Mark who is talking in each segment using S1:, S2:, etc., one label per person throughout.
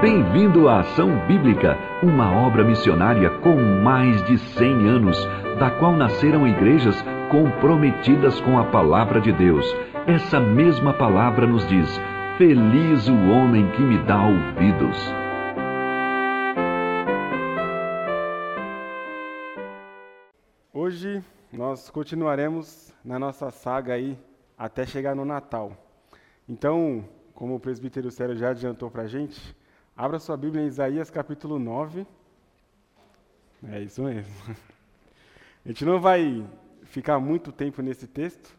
S1: Bem-vindo à Ação Bíblica, uma obra missionária com mais de 100 anos, da qual nasceram igrejas comprometidas com a palavra de Deus. Essa mesma palavra nos diz: Feliz o homem que me dá ouvidos.
S2: Hoje nós continuaremos na nossa saga aí até chegar no Natal. Então, como o presbítero Sério já adiantou para a gente, abra sua Bíblia em Isaías capítulo 9. É isso mesmo. A gente não vai ficar muito tempo nesse texto,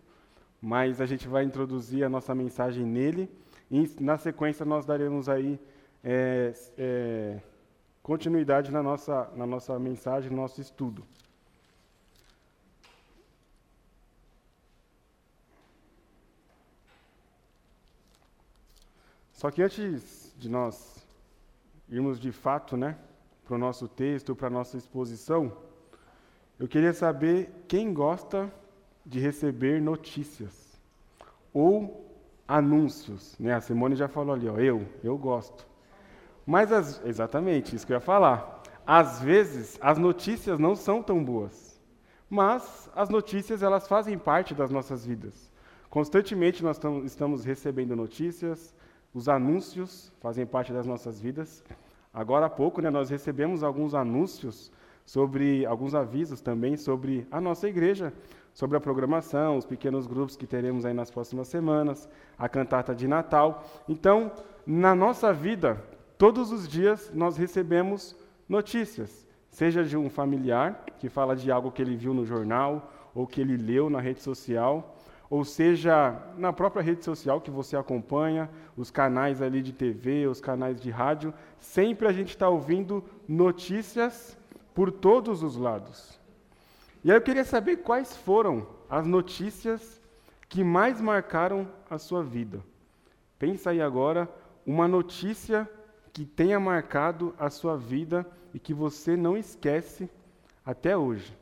S2: mas a gente vai introduzir a nossa mensagem nele e na sequência nós daremos aí é, é, continuidade na nossa, na nossa mensagem, no nosso estudo. Só que antes de nós irmos de fato né, para o nosso texto, para a nossa exposição, eu queria saber quem gosta de receber notícias ou anúncios. Né? A Simone já falou ali, ó, eu, eu gosto. Mas, as, exatamente, isso que eu ia falar. Às vezes, as notícias não são tão boas, mas as notícias elas fazem parte das nossas vidas. Constantemente nós estamos recebendo notícias, os anúncios fazem parte das nossas vidas. Agora há pouco, né, nós recebemos alguns anúncios sobre alguns avisos também sobre a nossa igreja, sobre a programação, os pequenos grupos que teremos aí nas próximas semanas, a cantata de Natal. Então, na nossa vida, todos os dias nós recebemos notícias, seja de um familiar que fala de algo que ele viu no jornal ou que ele leu na rede social, ou seja na própria rede social que você acompanha, os canais ali de TV, os canais de rádio, sempre a gente está ouvindo notícias por todos os lados. E aí eu queria saber quais foram as notícias que mais marcaram a sua vida. Pensa aí agora uma notícia que tenha marcado a sua vida e que você não esquece até hoje.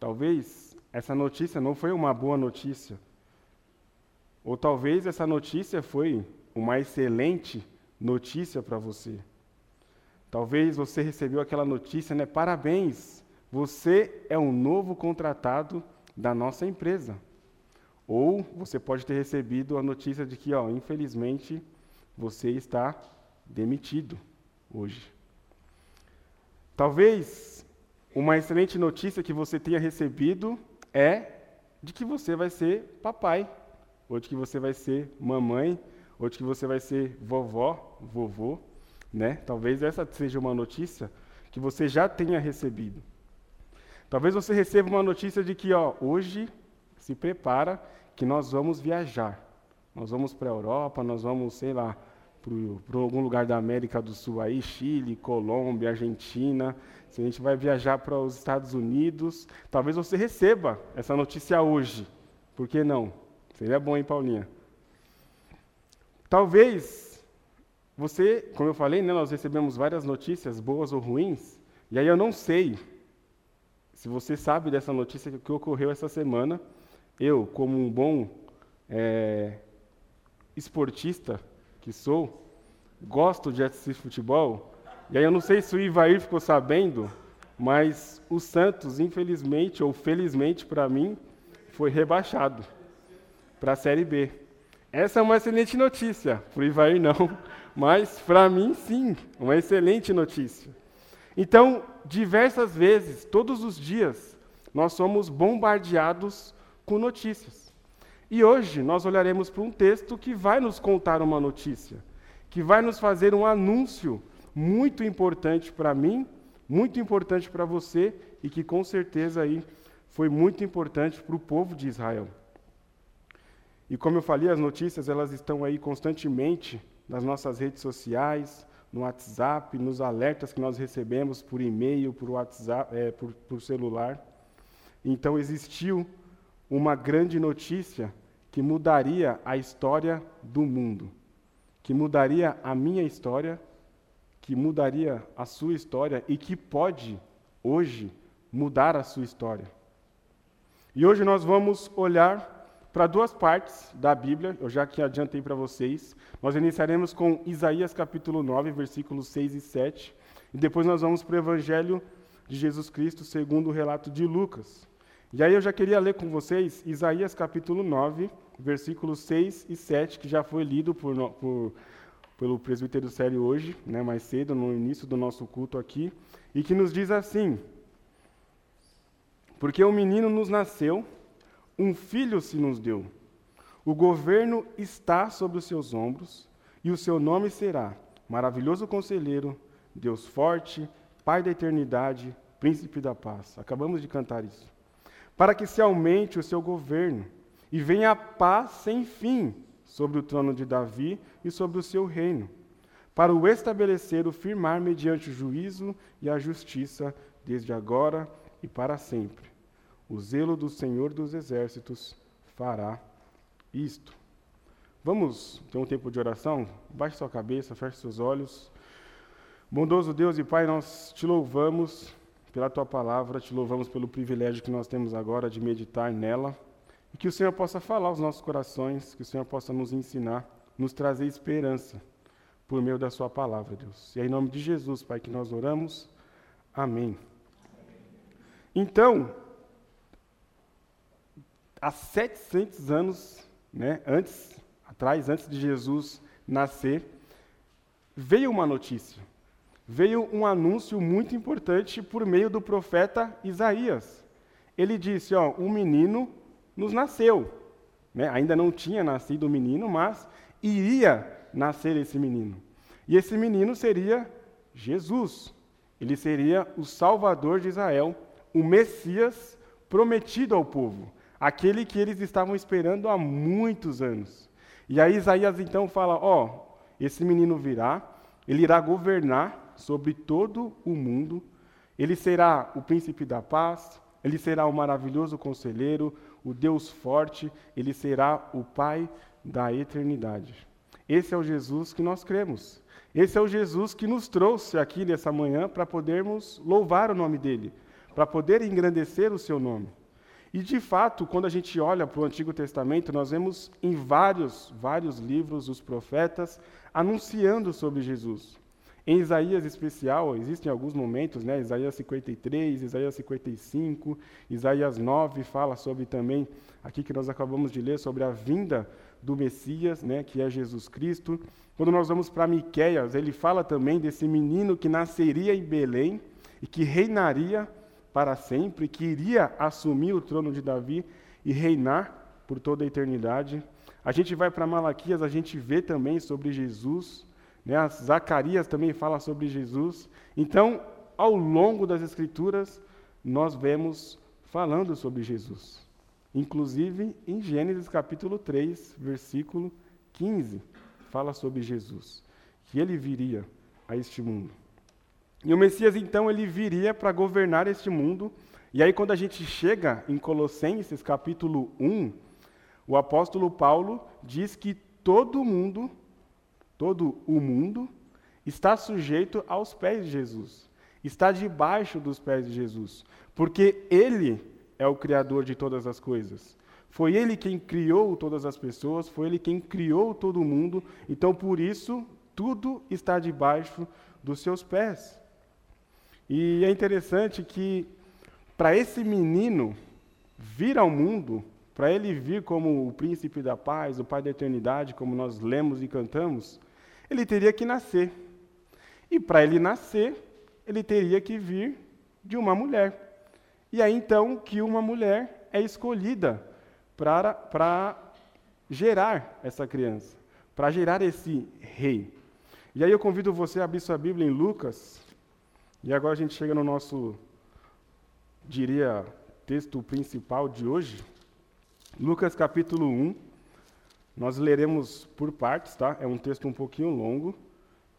S2: Talvez essa notícia não foi uma boa notícia. Ou talvez essa notícia foi uma excelente notícia para você. Talvez você recebeu aquela notícia, né? Parabéns, você é um novo contratado da nossa empresa. Ou você pode ter recebido a notícia de que, ó, infelizmente, você está demitido hoje. Talvez uma excelente notícia que você tenha recebido é de que você vai ser papai, ou de que você vai ser mamãe, ou de que você vai ser vovó, vovô, né? Talvez essa seja uma notícia que você já tenha recebido. Talvez você receba uma notícia de que, ó, hoje se prepara que nós vamos viajar. Nós vamos para a Europa, nós vamos, sei lá, para algum lugar da América do Sul aí, Chile, Colômbia, Argentina, se a gente vai viajar para os Estados Unidos, talvez você receba essa notícia hoje. Por que não? Seria bom, hein, Paulinha? Talvez você, como eu falei, né, nós recebemos várias notícias, boas ou ruins, e aí eu não sei se você sabe dessa notícia que ocorreu essa semana. Eu, como um bom é, esportista, que sou, gosto de assistir futebol, e aí eu não sei se o Ivair ficou sabendo, mas o Santos, infelizmente ou felizmente para mim, foi rebaixado para a Série B. Essa é uma excelente notícia, para o Ivair não, mas para mim sim, uma excelente notícia. Então, diversas vezes, todos os dias, nós somos bombardeados com notícias. E hoje nós olharemos para um texto que vai nos contar uma notícia, que vai nos fazer um anúncio muito importante para mim, muito importante para você e que com certeza aí foi muito importante para o povo de Israel. E como eu falei, as notícias elas estão aí constantemente nas nossas redes sociais, no WhatsApp, nos alertas que nós recebemos por e-mail, por WhatsApp, é, por, por celular. Então existiu uma grande notícia que mudaria a história do mundo, que mudaria a minha história, que mudaria a sua história e que pode, hoje, mudar a sua história. E hoje nós vamos olhar para duas partes da Bíblia, eu já que adiantei para vocês. Nós iniciaremos com Isaías capítulo 9, versículos 6 e 7, e depois nós vamos para o Evangelho de Jesus Cristo segundo o relato de Lucas. E aí eu já queria ler com vocês Isaías capítulo 9, versículos 6 e 7, que já foi lido por, por, pelo presbítero Sério hoje, né, mais cedo, no início do nosso culto aqui, e que nos diz assim: Porque um menino nos nasceu, um filho se nos deu. O governo está sobre os seus ombros, e o seu nome será Maravilhoso Conselheiro, Deus Forte, Pai da Eternidade, Príncipe da Paz. Acabamos de cantar isso. Para que se aumente o seu governo e venha a paz sem fim sobre o trono de Davi e sobre o seu reino, para o estabelecer, o firmar mediante o juízo e a justiça, desde agora e para sempre. O zelo do Senhor dos Exércitos fará isto. Vamos ter um tempo de oração? Baixe sua cabeça, feche seus olhos. Bondoso Deus e Pai, nós te louvamos pela tua palavra, te louvamos pelo privilégio que nós temos agora de meditar nela e que o Senhor possa falar aos nossos corações, que o Senhor possa nos ensinar, nos trazer esperança por meio da sua palavra, Deus. E é em nome de Jesus, Pai, que nós oramos. Amém. Então, há 700 anos, né, antes, atrás, antes de Jesus nascer, veio uma notícia. Veio um anúncio muito importante por meio do profeta Isaías. Ele disse: ó, um menino nos nasceu. Né? Ainda não tinha nascido o menino, mas iria nascer esse menino. E esse menino seria Jesus. Ele seria o Salvador de Israel, o Messias prometido ao povo aquele que eles estavam esperando há muitos anos. E aí Isaías então fala: Ó, esse menino virá, ele irá governar sobre todo o mundo, ele será o príncipe da paz, ele será o maravilhoso conselheiro, o Deus forte, ele será o Pai da eternidade. Esse é o Jesus que nós cremos. Esse é o Jesus que nos trouxe aqui nessa manhã para podermos louvar o nome dele, para poder engrandecer o seu nome. E de fato, quando a gente olha para o Antigo Testamento, nós vemos em vários, vários livros os profetas anunciando sobre Jesus. Em Isaías especial, existem alguns momentos, né? Isaías 53, Isaías 55, Isaías 9 fala sobre também, aqui que nós acabamos de ler, sobre a vinda do Messias, né? que é Jesus Cristo. Quando nós vamos para Miqueias, ele fala também desse menino que nasceria em Belém e que reinaria para sempre, que iria assumir o trono de Davi e reinar por toda a eternidade. A gente vai para Malaquias, a gente vê também sobre Jesus, né? Zacarias também fala sobre Jesus. Então, ao longo das Escrituras, nós vemos falando sobre Jesus. Inclusive em Gênesis capítulo 3, versículo 15, fala sobre Jesus, que ele viria a este mundo. E o Messias, então, ele viria para governar este mundo. E aí, quando a gente chega em Colossenses, capítulo 1, o apóstolo Paulo diz que todo mundo, todo o mundo, está sujeito aos pés de Jesus, está debaixo dos pés de Jesus, porque ele é o criador de todas as coisas. Foi ele quem criou todas as pessoas, foi ele quem criou todo o mundo, então por isso tudo está debaixo dos seus pés. E é interessante que para esse menino vir ao mundo, para ele vir como o príncipe da paz, o pai da eternidade, como nós lemos e cantamos, ele teria que nascer. E para ele nascer, ele teria que vir de uma mulher. E aí então que uma mulher é escolhida para, para gerar essa criança, para gerar esse rei. E aí eu convido você a abrir sua Bíblia em Lucas, e agora a gente chega no nosso, diria, texto principal de hoje, Lucas capítulo 1. Nós leremos por partes, tá? É um texto um pouquinho longo.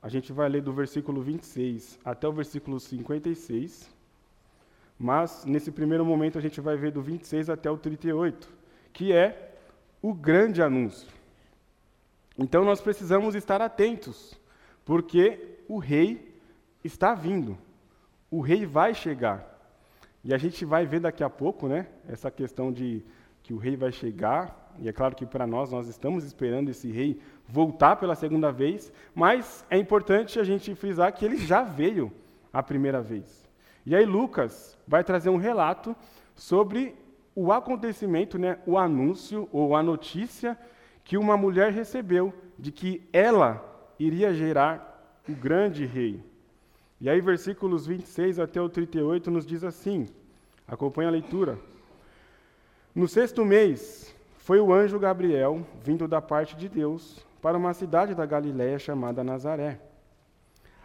S2: A gente vai ler do versículo 26 até o versículo 56. Mas, nesse primeiro momento, a gente vai ver do 26 até o 38, que é o grande anúncio. Então, nós precisamos estar atentos, porque o rei está vindo o rei vai chegar. E a gente vai ver daqui a pouco, né, essa questão de que o rei vai chegar, e é claro que para nós, nós estamos esperando esse rei voltar pela segunda vez, mas é importante a gente frisar que ele já veio a primeira vez. E aí Lucas vai trazer um relato sobre o acontecimento, né, o anúncio ou a notícia que uma mulher recebeu de que ela iria gerar o grande rei. E aí, versículos 26 até o 38 nos diz assim: acompanha a leitura. No sexto mês, foi o anjo Gabriel, vindo da parte de Deus, para uma cidade da Galiléia chamada Nazaré.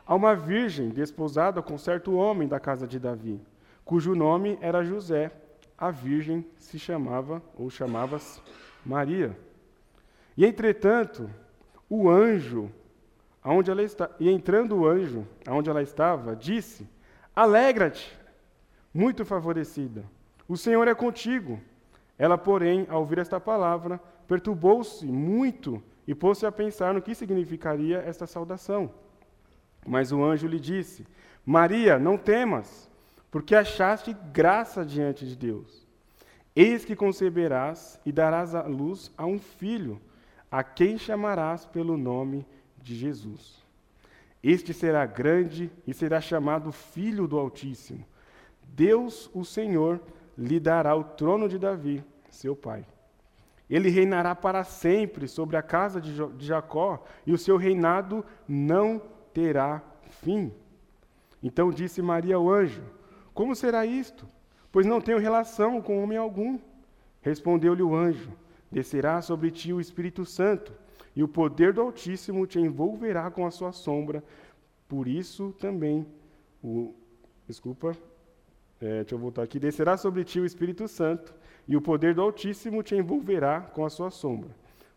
S2: A uma virgem desposada com certo homem da casa de Davi, cujo nome era José. A virgem se chamava, ou chamava-se, Maria. E entretanto, o anjo, aonde ela está, e entrando o anjo, aonde ela estava, disse: Alegra-te, muito favorecida. O Senhor é contigo. Ela, porém, ao ouvir esta palavra, perturbou-se muito e pôs-se a pensar no que significaria esta saudação. Mas o anjo lhe disse: Maria, não temas, porque achaste graça diante de Deus. Eis que conceberás e darás à luz a um filho, a quem chamarás pelo nome de Jesus. Este será grande e será chamado Filho do Altíssimo. Deus, o Senhor, lhe dará o trono de Davi, seu pai. Ele reinará para sempre sobre a casa de Jacó, e o seu reinado não terá fim. Então disse Maria ao anjo: Como será isto? Pois não tenho relação com homem algum. Respondeu-lhe o anjo: Descerá sobre ti o Espírito Santo, e o poder do Altíssimo te envolverá com a sua sombra. Por isso também o. Desculpa, é, deixa eu voltar aqui. Descerá sobre ti o Espírito Santo, e o poder do Altíssimo te envolverá com a sua sombra.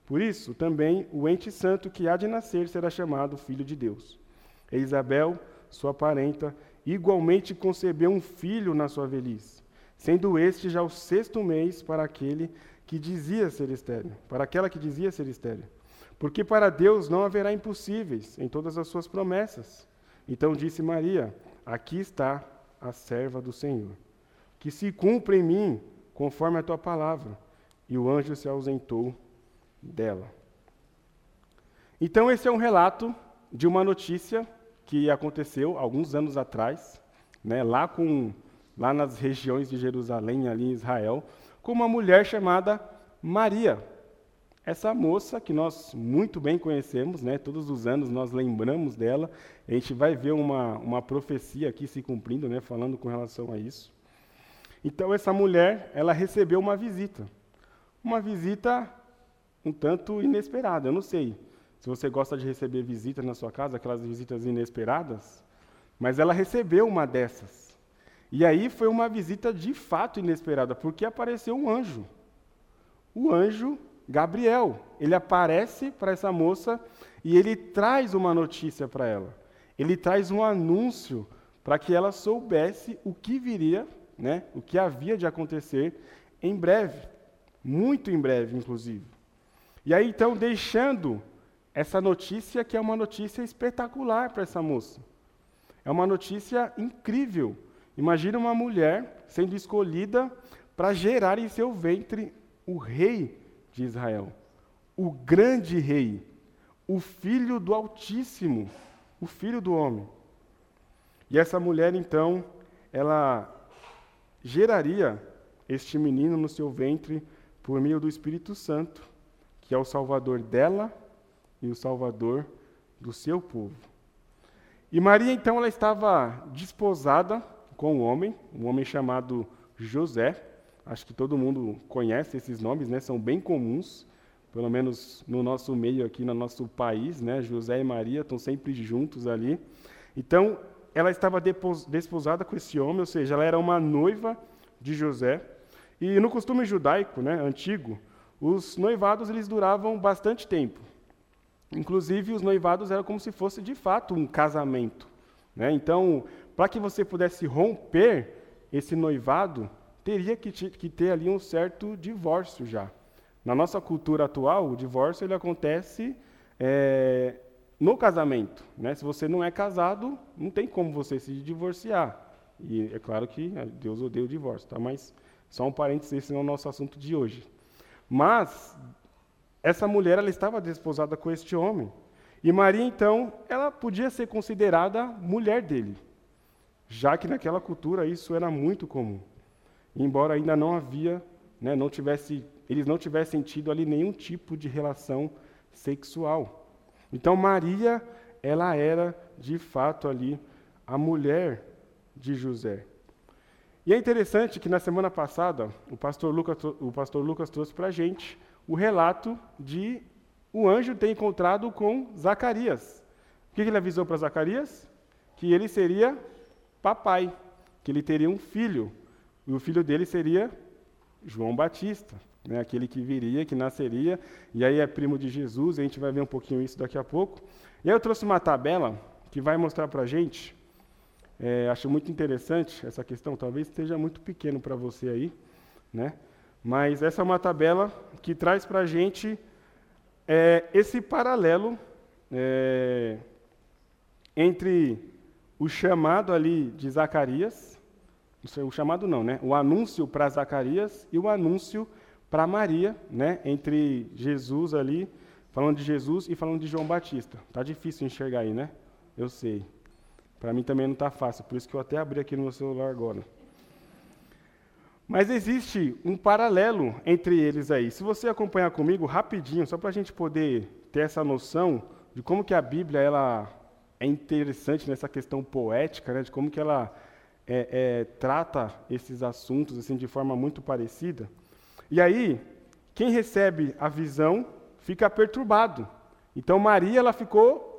S2: Por isso, também o ente santo que há de nascer será chamado Filho de Deus. E Isabel, sua parenta, igualmente concebeu um filho na sua velhice, sendo este já o sexto mês para aquele que dizia ser estéreo, para aquela que dizia ser estéreo. Porque para Deus não haverá impossíveis em todas as suas promessas. Então disse Maria: Aqui está a serva do Senhor. Que se cumpra em mim conforme a tua palavra. E o anjo se ausentou dela. Então, esse é um relato de uma notícia que aconteceu alguns anos atrás, né, lá, com, lá nas regiões de Jerusalém, ali em Israel, com uma mulher chamada Maria. Essa moça que nós muito bem conhecemos, né, todos os anos nós lembramos dela, a gente vai ver uma, uma profecia aqui se cumprindo, né, falando com relação a isso. Então, essa mulher, ela recebeu uma visita. Uma visita um tanto inesperada. Eu não sei se você gosta de receber visita na sua casa, aquelas visitas inesperadas, mas ela recebeu uma dessas. E aí foi uma visita de fato inesperada, porque apareceu um anjo. O anjo Gabriel. Ele aparece para essa moça e ele traz uma notícia para ela. Ele traz um anúncio para que ela soubesse o que viria, né, o que havia de acontecer em breve, muito em breve, inclusive. E aí então deixando essa notícia que é uma notícia espetacular para essa moça. É uma notícia incrível. Imagina uma mulher sendo escolhida para gerar em seu ventre o rei de Israel, o grande rei, o filho do Altíssimo, o filho do homem. E essa mulher, então, ela geraria este menino no seu ventre por meio do Espírito Santo, que é o salvador dela e o salvador do seu povo. E Maria, então, ela estava desposada com um homem, um homem chamado José, Acho que todo mundo conhece esses nomes, né? São bem comuns, pelo menos no nosso meio aqui, no nosso país, né? José e Maria estão sempre juntos ali. Então, ela estava desposada com esse homem, ou seja, ela era uma noiva de José. E no costume judaico, né, antigo, os noivados eles duravam bastante tempo. Inclusive, os noivados eram como se fosse de fato um casamento. Né? Então, para que você pudesse romper esse noivado, teria que, que ter ali um certo divórcio já. Na nossa cultura atual, o divórcio ele acontece é, no casamento. Né? Se você não é casado, não tem como você se divorciar. E é claro que é, Deus odeia o divórcio, tá? mas Só um parênteses, esse não é o nosso assunto de hoje. Mas essa mulher ela estava desposada com este homem. E Maria, então, ela podia ser considerada mulher dele, já que naquela cultura isso era muito comum. Embora ainda não havia, né, não tivesse, eles não tivessem tido ali nenhum tipo de relação sexual. Então Maria, ela era de fato ali a mulher de José. E é interessante que na semana passada o pastor Lucas, o pastor Lucas trouxe para a gente o relato de o anjo ter encontrado com Zacarias. O que ele avisou para Zacarias? Que ele seria papai, que ele teria um filho. E o filho dele seria João Batista, né, aquele que viria, que nasceria, e aí é primo de Jesus, a gente vai ver um pouquinho isso daqui a pouco. E aí eu trouxe uma tabela que vai mostrar para a gente, é, acho muito interessante essa questão, talvez esteja muito pequeno para você aí, né? mas essa é uma tabela que traz para a gente é, esse paralelo é, entre o chamado ali de Zacarias, o chamado não, né? O anúncio para Zacarias e o anúncio para Maria, né? Entre Jesus ali, falando de Jesus e falando de João Batista. Tá difícil enxergar aí, né? Eu sei. Para mim também não está fácil, por isso que eu até abri aqui no meu celular agora. Mas existe um paralelo entre eles aí. Se você acompanhar comigo rapidinho, só para a gente poder ter essa noção de como que a Bíblia ela é interessante nessa questão poética, né, de como que ela é, é, trata esses assuntos assim de forma muito parecida. E aí, quem recebe a visão fica perturbado. Então Maria ela ficou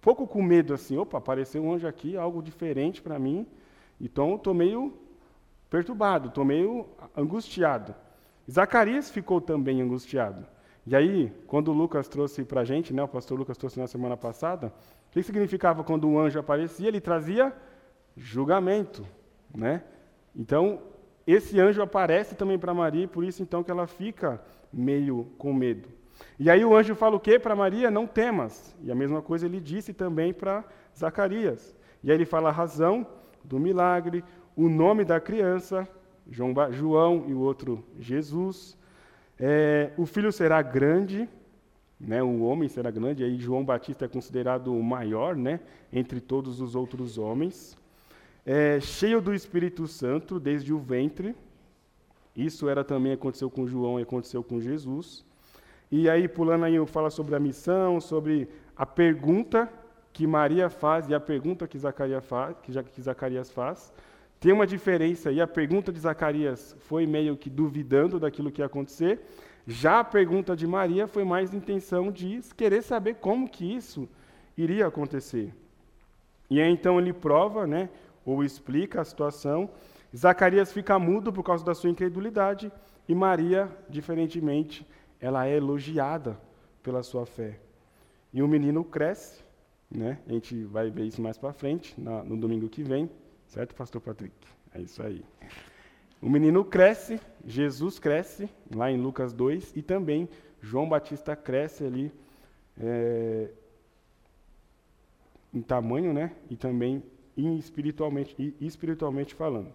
S2: pouco com medo assim, opa, apareceu um anjo aqui, algo diferente para mim. Então estou meio perturbado, estou meio angustiado. Zacarias ficou também angustiado. E aí, quando o Lucas trouxe para a gente, né, o pastor Lucas trouxe na semana passada, o que significava quando o anjo aparecia? Ele trazia julgamento, né? Então, esse anjo aparece também para Maria, e por isso então que ela fica meio com medo. E aí o anjo fala o quê para Maria? Não temas. E a mesma coisa ele disse também para Zacarias. E aí ele fala a razão do milagre, o nome da criança, João, João e o outro Jesus. É, o filho será grande, né, o homem será grande, aí João Batista é considerado o maior né, entre todos os outros homens. É, cheio do Espírito Santo desde o ventre. Isso era também aconteceu com João e aconteceu com Jesus. E aí, pulando aí, fala sobre a missão, sobre a pergunta que Maria faz e a pergunta que Zacarias faz. Que Zacarias faz. Tem uma diferença aí, a pergunta de Zacarias foi meio que duvidando daquilo que ia acontecer, já a pergunta de Maria foi mais intenção de querer saber como que isso iria acontecer. E aí então ele prova, né, ou explica a situação. Zacarias fica mudo por causa da sua incredulidade e Maria, diferentemente, ela é elogiada pela sua fé. E o menino cresce, né? A gente vai ver isso mais para frente, na, no domingo que vem, certo, Pastor Patrick? É isso aí. O menino cresce, Jesus cresce, lá em Lucas 2, e também João Batista cresce ali é, em tamanho, né? E também espiritualmente, espiritualmente falando.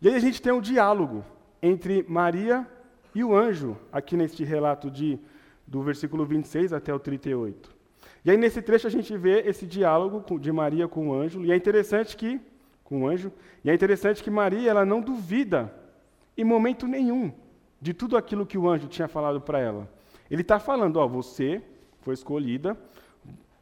S2: E aí a gente tem um diálogo entre Maria e o anjo, aqui neste relato de, do versículo 26 até o 38. E aí nesse trecho a gente vê esse diálogo de Maria com o anjo, e é interessante que com o anjo, e é interessante que Maria ela não duvida em momento nenhum de tudo aquilo que o anjo tinha falado para ela. Ele está falando, ó, você foi escolhida,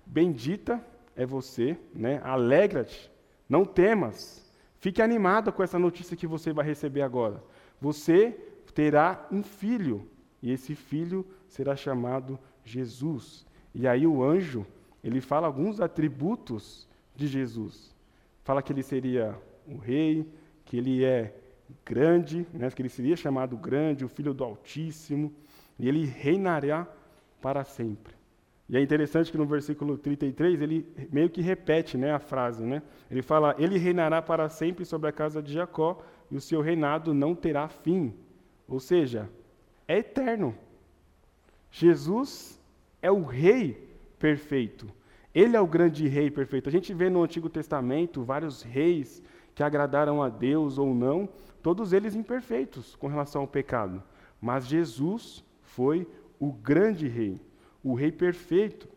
S2: bendita é você, né? Alegra-te, não temas, fique animada com essa notícia que você vai receber agora. Você terá um filho, e esse filho será chamado Jesus. E aí o anjo, ele fala alguns atributos de Jesus. Fala que ele seria o rei, que ele é grande, né, que ele seria chamado grande, o filho do Altíssimo, e ele reinará para sempre. E é interessante que no versículo 33 ele meio que repete né, a frase. Né? Ele fala: Ele reinará para sempre sobre a casa de Jacó, e o seu reinado não terá fim. Ou seja, é eterno. Jesus é o rei perfeito. Ele é o grande rei perfeito. A gente vê no Antigo Testamento vários reis que agradaram a Deus ou não, todos eles imperfeitos com relação ao pecado. Mas Jesus foi o grande rei, o rei perfeito.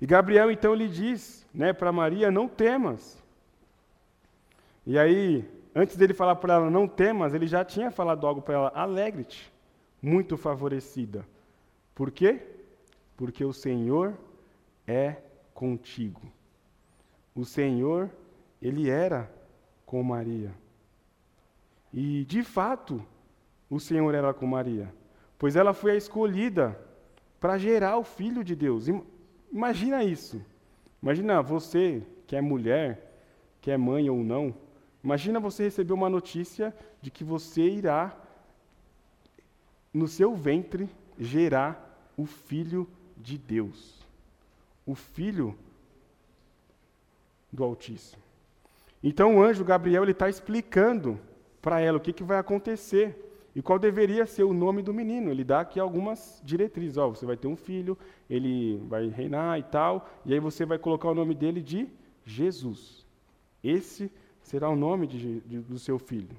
S2: E Gabriel então lhe diz, né, para Maria, não temas. E aí, antes dele falar para ela não temas, ele já tinha falado algo para ela, alegre-te, muito favorecida. Por quê? Porque o Senhor é contigo. O Senhor, ele era com Maria. E, de fato, o Senhor era com Maria, pois ela foi a escolhida para gerar o Filho de Deus. Imagina isso. Imagina você, que é mulher, que é mãe ou não, imagina você receber uma notícia de que você irá, no seu ventre, gerar o Filho de Deus. O Filho do Altíssimo. Então o anjo Gabriel está explicando para ela o que, que vai acontecer e qual deveria ser o nome do menino. Ele dá aqui algumas diretrizes. Ó, você vai ter um filho, ele vai reinar e tal, e aí você vai colocar o nome dele de Jesus. Esse será o nome de, de, do seu filho.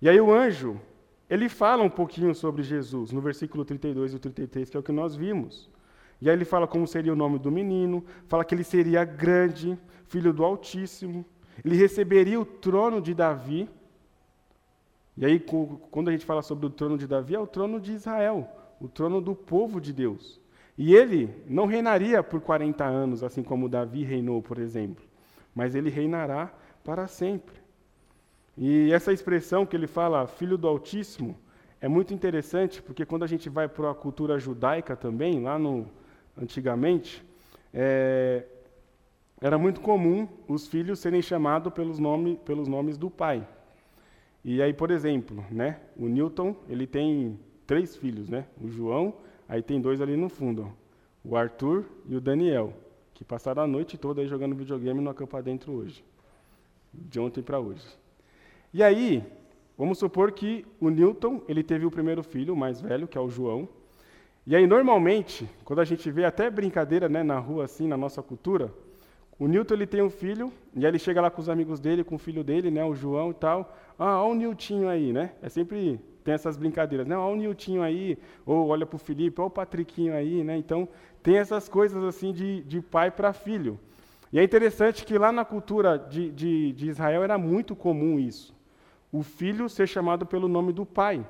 S2: E aí o anjo, ele fala um pouquinho sobre Jesus, no versículo 32 e 33, que é o que nós vimos. E aí ele fala como seria o nome do menino, fala que ele seria grande, filho do Altíssimo, ele receberia o trono de Davi. E aí, quando a gente fala sobre o trono de Davi, é o trono de Israel, o trono do povo de Deus. E ele não reinaria por 40 anos, assim como Davi reinou, por exemplo, mas ele reinará para sempre. E essa expressão que ele fala, filho do Altíssimo, é muito interessante, porque quando a gente vai para a cultura judaica também, lá no antigamente, é, era muito comum os filhos serem chamados pelos, nome, pelos nomes do pai. E aí, por exemplo, né, o Newton, ele tem três filhos, né? O João, aí tem dois ali no fundo, ó, o Arthur e o Daniel, que passaram a noite toda jogando videogame no acampa dentro hoje. De ontem para hoje. E aí, vamos supor que o Newton, ele teve o primeiro filho, o mais velho, que é o João. E aí, normalmente, quando a gente vê até brincadeira né, na rua, assim, na nossa cultura, o Newton ele tem um filho, e aí ele chega lá com os amigos dele, com o filho dele, né, o João e tal. Ah, olha o Niltinho aí, né? É sempre tem essas brincadeiras, né? Olha o Niltinho aí, ou olha para o Felipe, olha o Patriquinho aí, né? Então, tem essas coisas assim de, de pai para filho. E é interessante que lá na cultura de, de, de Israel era muito comum isso. O filho ser chamado pelo nome do pai.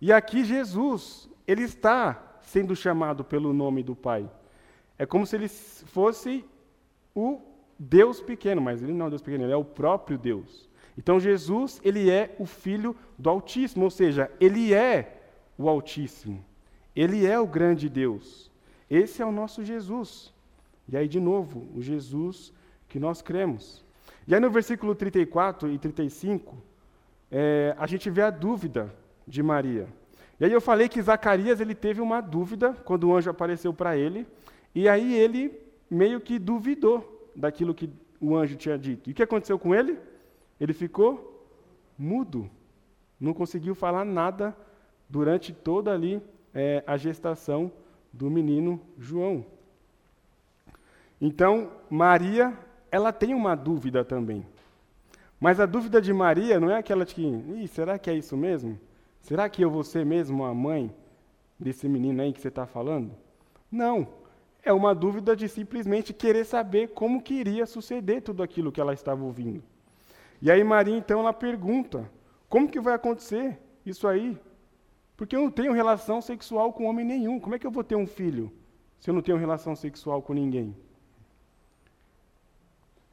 S2: E aqui Jesus, ele está sendo chamado pelo nome do pai. É como se ele fosse o Deus pequeno, mas ele não é o Deus pequeno, ele é o próprio Deus. Então Jesus, ele é o filho do Altíssimo, ou seja, ele é o Altíssimo. Ele é o grande Deus. Esse é o nosso Jesus. E aí, de novo, o Jesus que nós cremos. E aí, no versículo 34 e 35, é, a gente vê a dúvida de Maria. E aí eu falei que Zacarias ele teve uma dúvida quando o anjo apareceu para ele, e aí ele meio que duvidou daquilo que o anjo tinha dito. E o que aconteceu com ele? Ele ficou mudo, não conseguiu falar nada durante toda ali é, a gestação do menino João. Então, Maria, ela tem uma dúvida também. Mas a dúvida de Maria não é aquela de que, será que é isso mesmo? Será que eu vou ser mesmo a mãe desse menino aí que você está falando? Não é uma dúvida de simplesmente querer saber como que iria suceder tudo aquilo que ela estava ouvindo. E aí Maria então ela pergunta: como que vai acontecer isso aí? Porque eu não tenho relação sexual com homem nenhum. Como é que eu vou ter um filho se eu não tenho relação sexual com ninguém?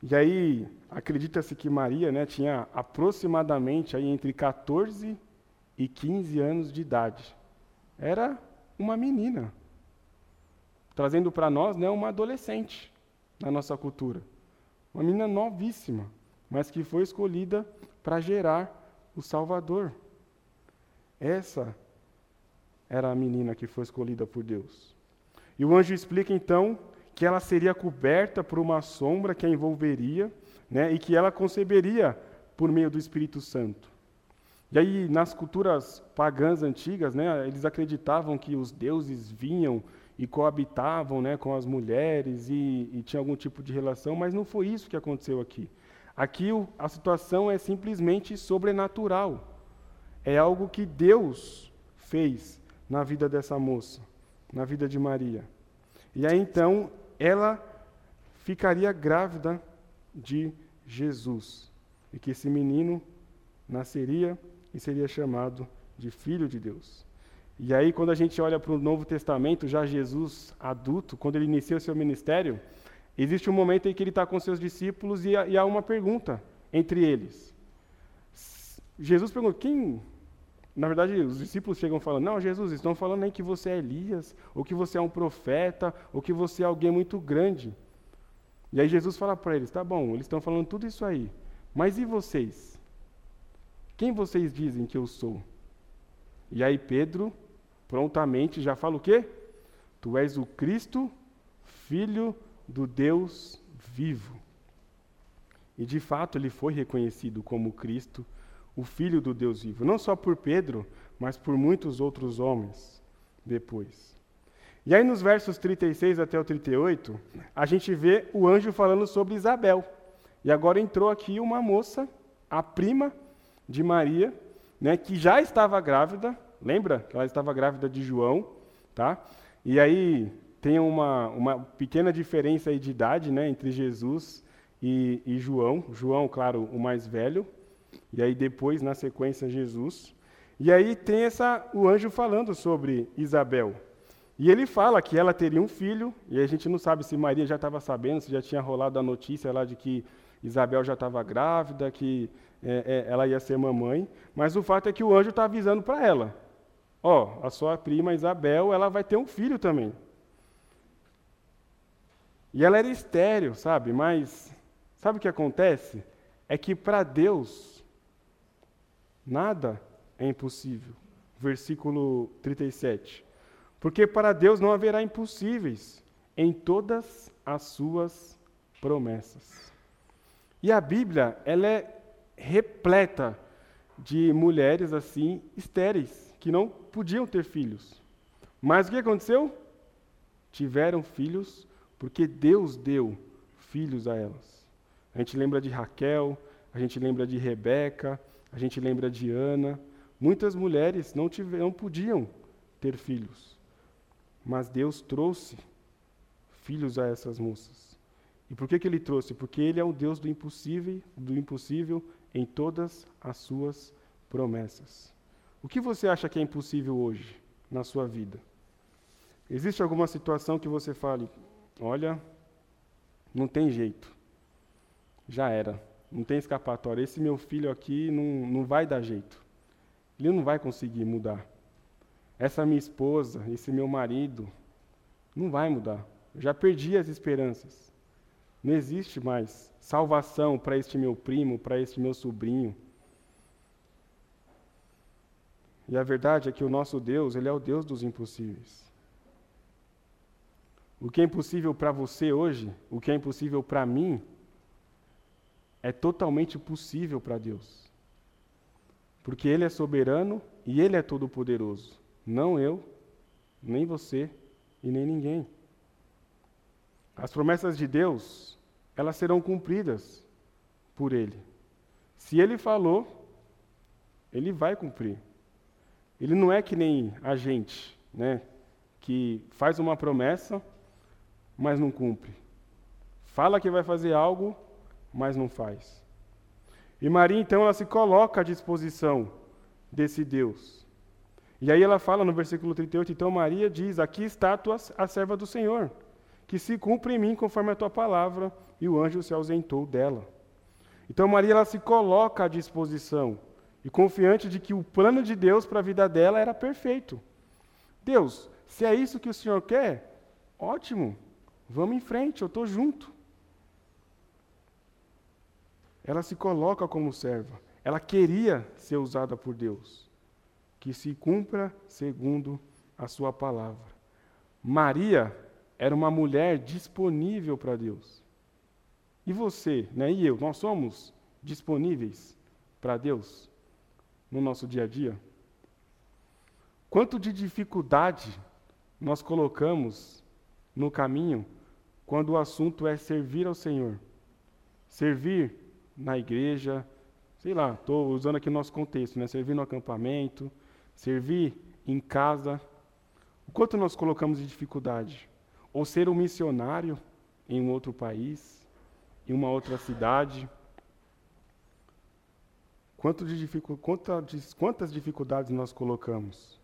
S2: E aí acredita-se que Maria, né, tinha aproximadamente aí entre 14 e 15 anos de idade. Era uma menina trazendo para nós né, uma adolescente na nossa cultura. Uma menina novíssima, mas que foi escolhida para gerar o Salvador. Essa era a menina que foi escolhida por Deus. E o anjo explica então que ela seria coberta por uma sombra que a envolveria, né, e que ela conceberia por meio do Espírito Santo. E aí, nas culturas pagãs antigas, né, eles acreditavam que os deuses vinham e coabitavam né, com as mulheres e, e tinha algum tipo de relação, mas não foi isso que aconteceu aqui. Aqui a situação é simplesmente sobrenatural. É algo que Deus fez na vida dessa moça, na vida de Maria. E aí então ela ficaria grávida de Jesus. E que esse menino nasceria e seria chamado de Filho de Deus. E aí, quando a gente olha para o Novo Testamento, já Jesus adulto, quando ele inicia o seu ministério, Existe um momento em que ele está com seus discípulos e, e há uma pergunta entre eles. Jesus pergunta: quem. Na verdade, os discípulos chegam falando: Não, Jesus, estão falando aí que você é Elias, ou que você é um profeta, ou que você é alguém muito grande. E aí Jesus fala para eles: Tá bom, eles estão falando tudo isso aí, mas e vocês? Quem vocês dizem que eu sou? E aí Pedro prontamente já fala o quê? Tu és o Cristo, filho do Deus vivo. E de fato ele foi reconhecido como Cristo, o Filho do Deus vivo, não só por Pedro, mas por muitos outros homens depois. E aí nos versos 36 até o 38, a gente vê o anjo falando sobre Isabel. E agora entrou aqui uma moça, a prima de Maria, né, que já estava grávida, lembra que ela estava grávida de João, tá? E aí tem uma, uma pequena diferença de idade né, entre Jesus e, e João. João, claro, o mais velho, e aí depois, na sequência, Jesus. E aí tem essa, o anjo falando sobre Isabel. E ele fala que ela teria um filho, e a gente não sabe se Maria já estava sabendo, se já tinha rolado a notícia lá de que Isabel já estava grávida, que é, é, ela ia ser mamãe. Mas o fato é que o anjo está avisando para ela: ó, oh, a sua prima Isabel, ela vai ter um filho também. E ela era estéreo, sabe? Mas sabe o que acontece? É que para Deus nada é impossível. Versículo 37. Porque para Deus não haverá impossíveis em todas as suas promessas. E a Bíblia, ela é repleta de mulheres assim estéreis, que não podiam ter filhos. Mas o que aconteceu? Tiveram filhos porque Deus deu filhos a elas. A gente lembra de Raquel, a gente lembra de Rebeca, a gente lembra de Ana. Muitas mulheres não, tiveram, não podiam ter filhos, mas Deus trouxe filhos a essas moças. E por que, que ele trouxe? Porque ele é o Deus do impossível, do impossível em todas as suas promessas. O que você acha que é impossível hoje na sua vida? Existe alguma situação que você fale, olha, não tem jeito. Já era. Não tem escapatória. Esse meu filho aqui não, não vai dar jeito. Ele não vai conseguir mudar. Essa minha esposa, esse meu marido, não vai mudar. Eu já perdi as esperanças. Não existe mais salvação para este meu primo, para este meu sobrinho. E a verdade é que o nosso Deus, ele é o Deus dos impossíveis. O que é impossível para você hoje, o que é impossível para mim, é totalmente possível para Deus. Porque Ele é soberano e Ele é todo-poderoso. Não eu, nem você e nem ninguém. As promessas de Deus, elas serão cumpridas por Ele. Se Ele falou, Ele vai cumprir. Ele não é que nem a gente, né, que faz uma promessa mas não cumpre. Fala que vai fazer algo, mas não faz. E Maria, então, ela se coloca à disposição desse Deus. E aí ela fala no versículo 38, então Maria diz: Aqui está a, tua, a serva do Senhor, que se cumpre em mim conforme a tua palavra, e o anjo se ausentou dela. Então Maria ela se coloca à disposição, e confiante de que o plano de Deus para a vida dela era perfeito. Deus, se é isso que o Senhor quer, ótimo, Vamos em frente, eu estou junto. Ela se coloca como serva. Ela queria ser usada por Deus. Que se cumpra segundo a sua palavra. Maria era uma mulher disponível para Deus. E você, né, e eu, nós somos disponíveis para Deus no nosso dia a dia? Quanto de dificuldade nós colocamos no caminho quando o assunto é servir ao Senhor. Servir na igreja, sei lá, estou usando aqui o nosso contexto, né? Servir no acampamento, servir em casa. O quanto nós colocamos de dificuldade? Ou ser um missionário em um outro país, em uma outra cidade. Quanto de dificu quantas, quantas dificuldades nós colocamos?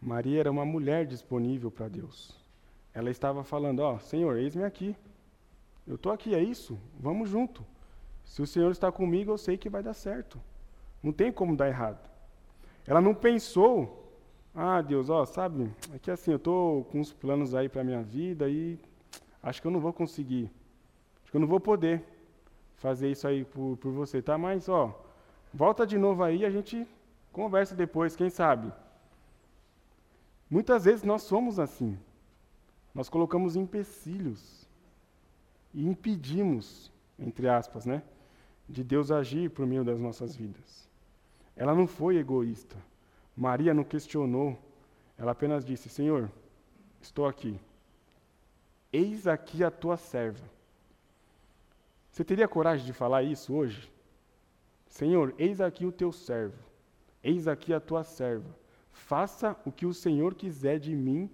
S2: Maria era uma mulher disponível para Deus. Ela estava falando: Ó, oh, Senhor, eis-me aqui. Eu estou aqui, é isso? Vamos junto. Se o Senhor está comigo, eu sei que vai dar certo. Não tem como dar errado. Ela não pensou, ah, Deus, ó, sabe, é que assim, eu estou com uns planos aí para a minha vida e acho que eu não vou conseguir. Acho que eu não vou poder fazer isso aí por, por você, tá? Mas, ó, volta de novo aí, a gente conversa depois, quem sabe. Muitas vezes nós somos assim. Nós colocamos empecilhos e impedimos, entre aspas, né, de Deus agir por meio das nossas vidas. Ela não foi egoísta. Maria não questionou. Ela apenas disse: Senhor, estou aqui. Eis aqui a tua serva. Você teria coragem de falar isso hoje? Senhor, eis aqui o teu servo. Eis aqui a tua serva. Faça o que o Senhor quiser de mim,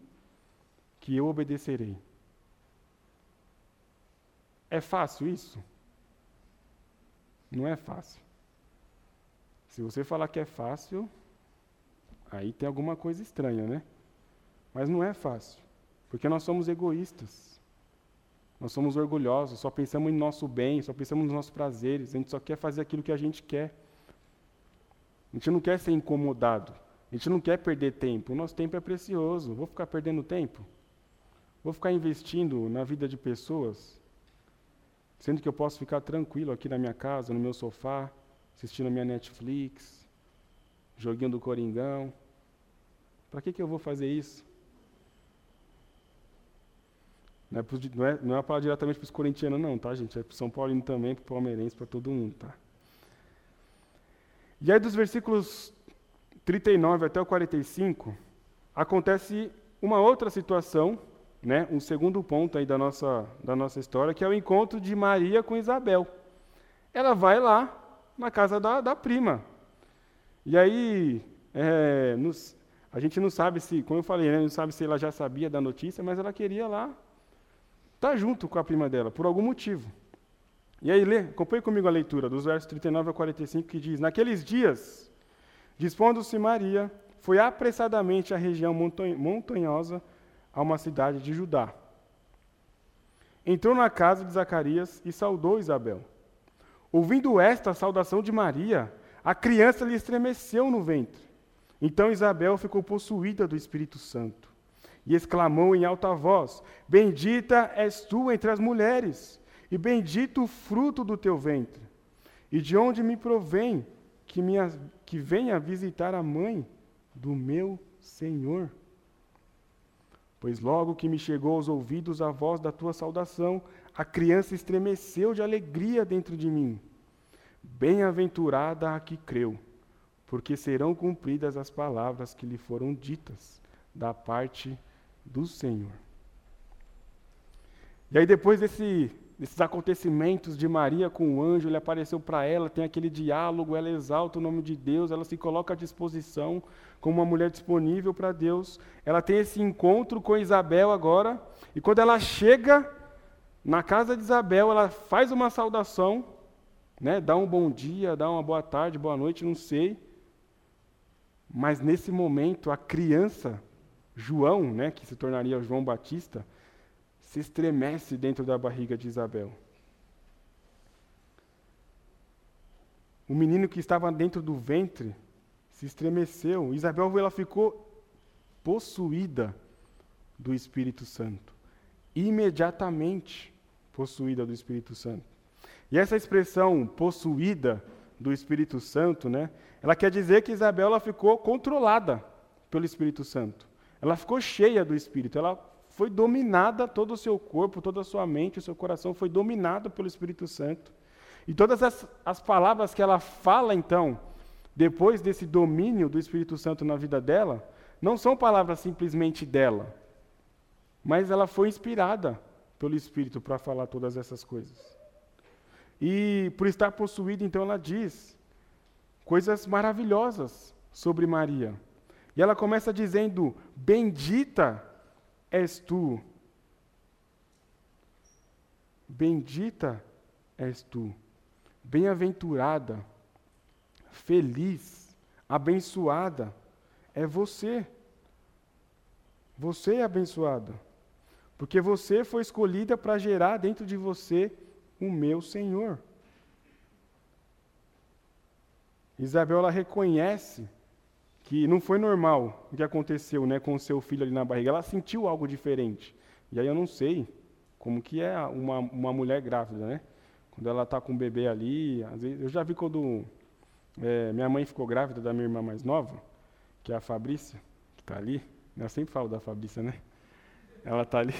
S2: que eu obedecerei. É fácil isso? Não é fácil. Se você falar que é fácil, aí tem alguma coisa estranha, né? Mas não é fácil, porque nós somos egoístas. Nós somos orgulhosos, só pensamos em nosso bem, só pensamos nos nossos prazeres, a gente só quer fazer aquilo que a gente quer. A gente não quer ser incomodado, a gente não quer perder tempo. O nosso tempo é precioso. Vou ficar perdendo tempo? Vou ficar investindo na vida de pessoas, sendo que eu posso ficar tranquilo aqui na minha casa, no meu sofá, assistindo a minha Netflix, joguinho do Coringão. Para que, que eu vou fazer isso? Não é, não é, não é para diretamente para os corintianos, não, tá, gente? É para São Paulino também, para o palmeirense, para todo mundo, tá? E aí, dos versículos 39 até o 45, acontece uma outra situação, né? um segundo ponto aí da nossa, da nossa história, que é o encontro de Maria com Isabel. Ela vai lá na casa da, da prima. E aí, é, nos, a gente não sabe se, como eu falei, né, não sabe se ela já sabia da notícia, mas ela queria lá estar tá junto com a prima dela, por algum motivo. E aí, lê, acompanhe comigo a leitura, dos versos 39 a 45, que diz: Naqueles dias, dispondo-se Maria, foi apressadamente à região montanhosa, a uma cidade de Judá. Entrou na casa de Zacarias e saudou Isabel. Ouvindo esta saudação de Maria, a criança lhe estremeceu no ventre. Então Isabel ficou possuída do Espírito Santo e exclamou em alta voz: Bendita és tu entre as mulheres, e bendito o fruto do teu ventre. E de onde me provém que, minha, que venha visitar a mãe do meu Senhor? Pois logo que me chegou aos ouvidos a voz da tua saudação, a criança estremeceu de alegria dentro de mim. Bem-aventurada a que creu, porque serão cumpridas as palavras que lhe foram ditas da parte do Senhor. E aí, depois desse, desses acontecimentos de Maria com o anjo, ele apareceu para ela, tem aquele diálogo, ela exalta o nome de Deus, ela se coloca à disposição como uma mulher disponível para Deus. Ela tem esse encontro com Isabel agora, e quando ela chega na casa de Isabel, ela faz uma saudação, né? dá um bom dia, dá uma boa tarde, boa noite, não sei. Mas nesse momento, a criança, João, né, que se tornaria João Batista, se estremece dentro da barriga de Isabel. O menino que estava dentro do ventre se estremeceu. Isabel ela ficou possuída do Espírito Santo. Imediatamente possuída do Espírito Santo. E essa expressão possuída do Espírito Santo, né, ela quer dizer que Isabel ela ficou controlada pelo Espírito Santo. Ela ficou cheia do Espírito, ela foi dominada, todo o seu corpo, toda a sua mente, o seu coração foi dominado pelo Espírito Santo. E todas as, as palavras que ela fala, então, depois desse domínio do Espírito Santo na vida dela, não são palavras simplesmente dela, mas ela foi inspirada pelo Espírito para falar todas essas coisas. E por estar possuída, então ela diz coisas maravilhosas sobre Maria. E ela começa dizendo: Bendita és tu. Bendita és tu. Bem-aventurada, feliz, abençoada é você. Você é abençoada. Porque você foi escolhida para gerar dentro de você o meu Senhor. Isabel ela reconhece que não foi normal o que aconteceu né, com o seu filho ali na barriga. Ela sentiu algo diferente. E aí eu não sei como que é uma, uma mulher grávida, né? Quando ela está com o bebê ali, às vezes, eu já vi quando é, minha mãe ficou grávida da minha irmã mais nova, que é a Fabrícia, que está ali. Eu sempre falo da Fabrícia, né? Ela está ali.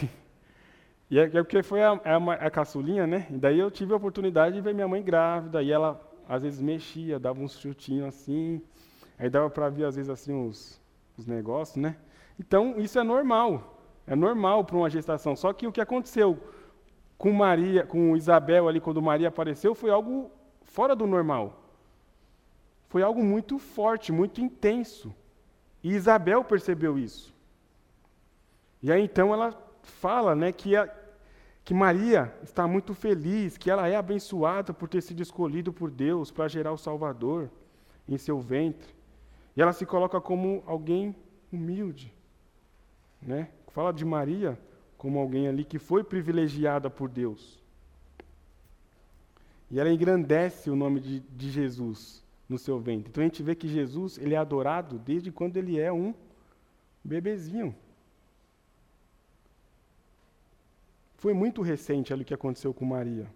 S2: E é, é porque foi a, a, a caçulinha, né? E daí eu tive a oportunidade de ver minha mãe grávida, e ela às vezes mexia, dava uns chutinhos assim, aí dava para ver às vezes assim os, os negócios, né? Então isso é normal, é normal para uma gestação. Só que o que aconteceu com Maria, com Isabel ali quando Maria apareceu, foi algo fora do normal. Foi algo muito forte, muito intenso. E Isabel percebeu isso. E aí então ela fala, né, que a, que Maria está muito feliz, que ela é abençoada por ter sido escolhido por Deus para gerar o Salvador em seu ventre. E ela se coloca como alguém humilde, né? Fala de Maria como alguém ali que foi privilegiada por Deus. E ela engrandece o nome de, de Jesus no seu ventre. Então a gente vê que Jesus ele é adorado desde quando ele é um bebezinho. Foi muito recente ali o que aconteceu com Maria.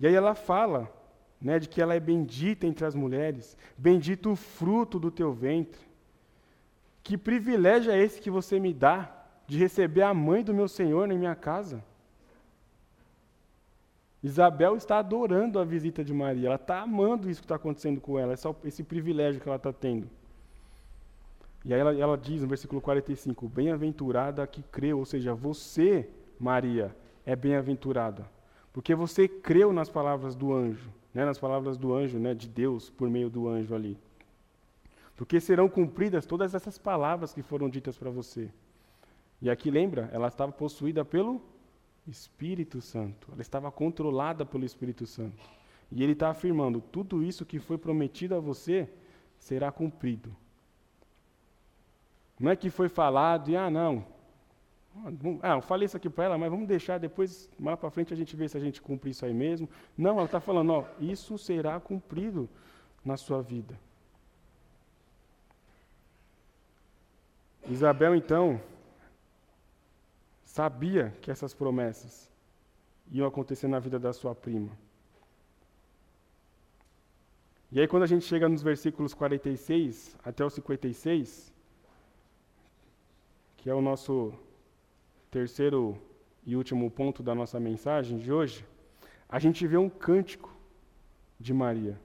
S2: E aí ela fala né, de que ela é bendita entre as mulheres, bendito o fruto do teu ventre. Que privilégio é esse que você me dá de receber a mãe do meu Senhor na minha casa? Isabel está adorando a visita de Maria, ela está amando isso que está acontecendo com ela, esse, privilégio que ela está tendo. E aí ela, ela diz no versículo 45: Bem-aventurada que creu, ou seja, você Maria, é bem-aventurada, porque você creu nas palavras do anjo, né, nas palavras do anjo, né, de Deus, por meio do anjo ali. Porque serão cumpridas todas essas palavras que foram ditas para você. E aqui lembra, ela estava possuída pelo Espírito Santo, ela estava controlada pelo Espírito Santo. E ele está afirmando: tudo isso que foi prometido a você será cumprido. Não é que foi falado e, ah, não, ah, eu falei isso aqui para ela, mas vamos deixar depois, mais para frente, a gente vê se a gente cumpre isso aí mesmo. Não, ela está falando, ó, isso será cumprido na sua vida. Isabel, então, sabia que essas promessas iam acontecer na vida da sua prima. E aí, quando a gente chega nos versículos 46 até o 56, que é o nosso terceiro e último ponto da nossa mensagem de hoje, a gente vê um cântico de Maria.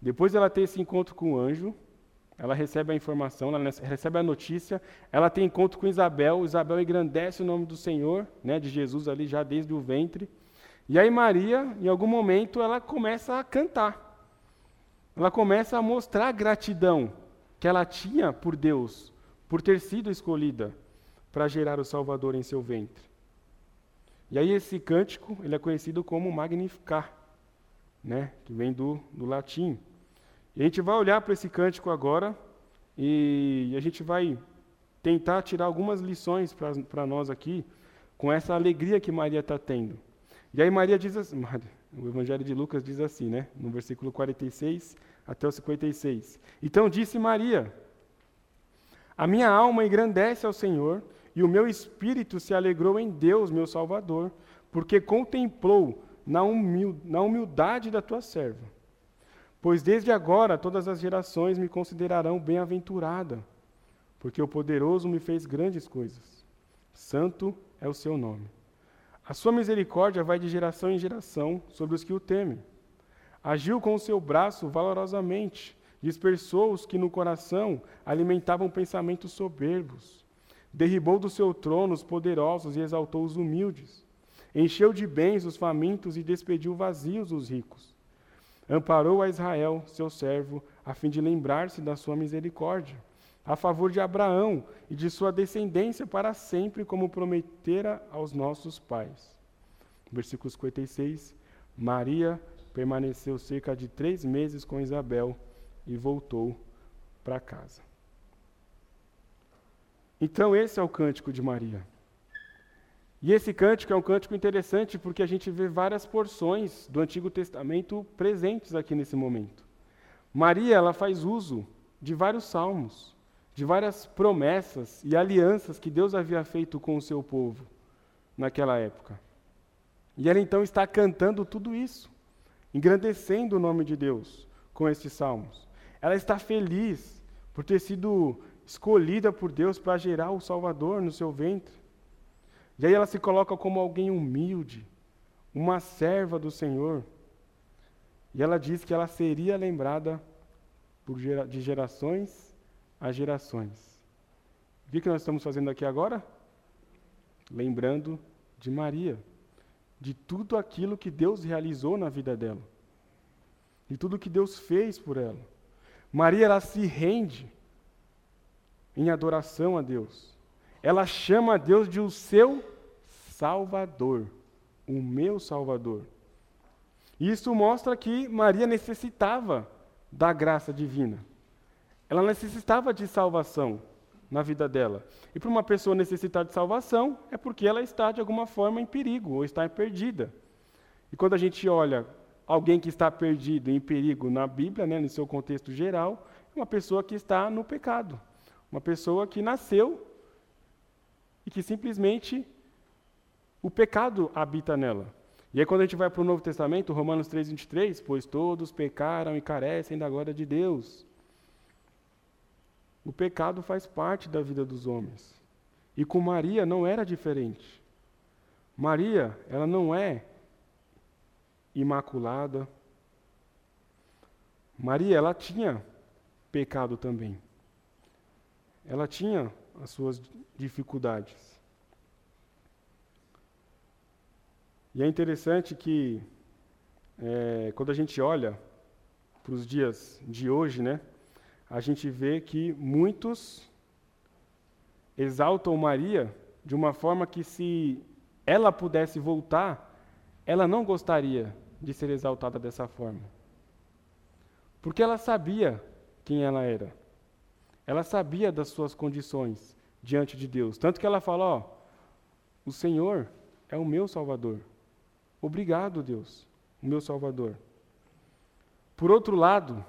S2: Depois dela ter esse encontro com o anjo, ela recebe a informação, ela recebe a notícia, ela tem encontro com Isabel, Isabel engrandece o nome do Senhor, né, de Jesus ali já desde o ventre. E aí Maria, em algum momento, ela começa a cantar. Ela começa a mostrar a gratidão que ela tinha por Deus, por ter sido escolhida para gerar o Salvador em seu ventre. E aí esse cântico, ele é conhecido como Magnificar, né, que vem do, do latim. E a gente vai olhar para esse cântico agora e a gente vai tentar tirar algumas lições para nós aqui com essa alegria que Maria está tendo. E aí Maria diz assim, o Evangelho de Lucas diz assim, né, no versículo 46 até o 56. Então disse Maria: A minha alma engrandece ao Senhor e o meu espírito se alegrou em Deus, meu Salvador, porque contemplou na, humil na humildade da tua serva. Pois desde agora todas as gerações me considerarão bem-aventurada, porque o poderoso me fez grandes coisas. Santo é o seu nome. A sua misericórdia vai de geração em geração sobre os que o temem. Agiu com o seu braço valorosamente, dispersou os que no coração alimentavam pensamentos soberbos. Derribou do seu trono os poderosos e exaltou os humildes. Encheu de bens os famintos e despediu vazios os ricos. Amparou a Israel, seu servo, a fim de lembrar-se da sua misericórdia, a favor de Abraão e de sua descendência para sempre, como prometera aos nossos pais. Versículo 56. Maria permaneceu cerca de três meses com Isabel e voltou para casa. Então, esse é o cântico de Maria. E esse cântico é um cântico interessante porque a gente vê várias porções do Antigo Testamento presentes aqui nesse momento. Maria, ela faz uso de vários salmos, de várias promessas e alianças que Deus havia feito com o seu povo naquela época. E ela então está cantando tudo isso, engrandecendo o nome de Deus com esses salmos. Ela está feliz por ter sido escolhida por Deus para gerar o Salvador no seu ventre. E aí ela se coloca como alguém humilde, uma serva do Senhor. E ela diz que ela seria lembrada gera, de gerações a gerações. O que nós estamos fazendo aqui agora? Lembrando de Maria, de tudo aquilo que Deus realizou na vida dela, de tudo que Deus fez por ela. Maria, ela se rende em adoração a Deus ela chama a Deus de o seu Salvador, o meu Salvador. Isso mostra que Maria necessitava da graça divina. Ela necessitava de salvação na vida dela. E para uma pessoa necessitar de salvação, é porque ela está de alguma forma em perigo ou está perdida. E quando a gente olha alguém que está perdido, em perigo na Bíblia, né, no seu contexto geral, é uma pessoa que está no pecado. Uma pessoa que nasceu e que simplesmente o pecado habita nela. E aí, quando a gente vai para o Novo Testamento, Romanos 3, 23, pois todos pecaram e carecem da glória de Deus. O pecado faz parte da vida dos homens. E com Maria não era diferente. Maria, ela não é imaculada. Maria, ela tinha pecado também. Ela tinha as suas dificuldades. E é interessante que, é, quando a gente olha para os dias de hoje, né, a gente vê que muitos exaltam Maria de uma forma que, se ela pudesse voltar, ela não gostaria de ser exaltada dessa forma. Porque ela sabia quem ela era. Ela sabia das suas condições diante de Deus. Tanto que ela fala: Ó, o Senhor é o meu Salvador. Obrigado, Deus, o meu Salvador. Por outro lado,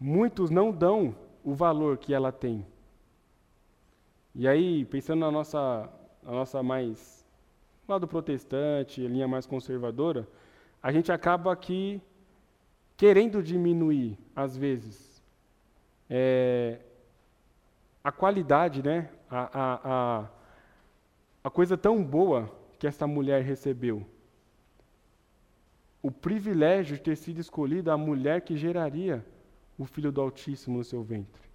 S2: muitos não dão o valor que ela tem. E aí, pensando na nossa, na nossa mais lado protestante, linha mais conservadora, a gente acaba aqui querendo diminuir, às vezes, é, a qualidade, né, a, a, a, a coisa tão boa que essa mulher recebeu. O privilégio de ter sido escolhida a mulher que geraria o Filho do Altíssimo no seu ventre.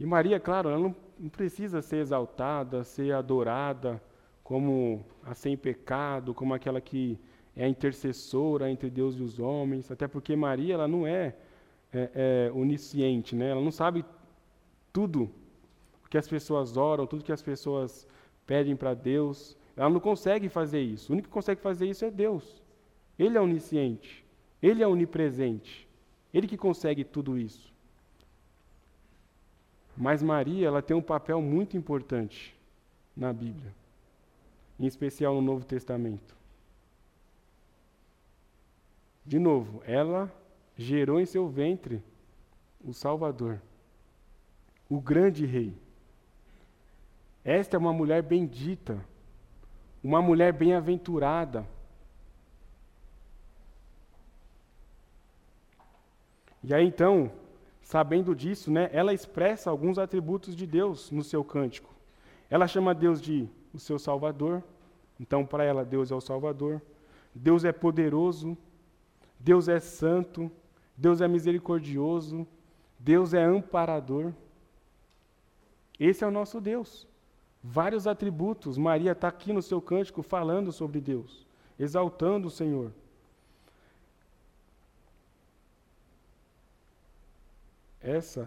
S2: E Maria, claro, ela não, não precisa ser exaltada, ser adorada como a sem pecado, como aquela que é a intercessora entre Deus e os homens, até porque Maria ela não é é, é, onisciente, né? Ela não sabe tudo que as pessoas oram, tudo que as pessoas pedem para Deus. Ela não consegue fazer isso. O único que consegue fazer isso é Deus. Ele é onisciente. Ele é onipresente. Ele que consegue tudo isso. Mas Maria, ela tem um papel muito importante na Bíblia, em especial no Novo Testamento. De novo, ela gerou em seu ventre o Salvador, o grande rei. Esta é uma mulher bendita, uma mulher bem-aventurada. E aí então, sabendo disso, né, ela expressa alguns atributos de Deus no seu cântico. Ela chama Deus de o seu Salvador, então para ela Deus é o Salvador. Deus é poderoso, Deus é santo, Deus é misericordioso, Deus é amparador. Esse é o nosso Deus. vários atributos. Maria está aqui no seu cântico falando sobre Deus, exaltando o Senhor. Essa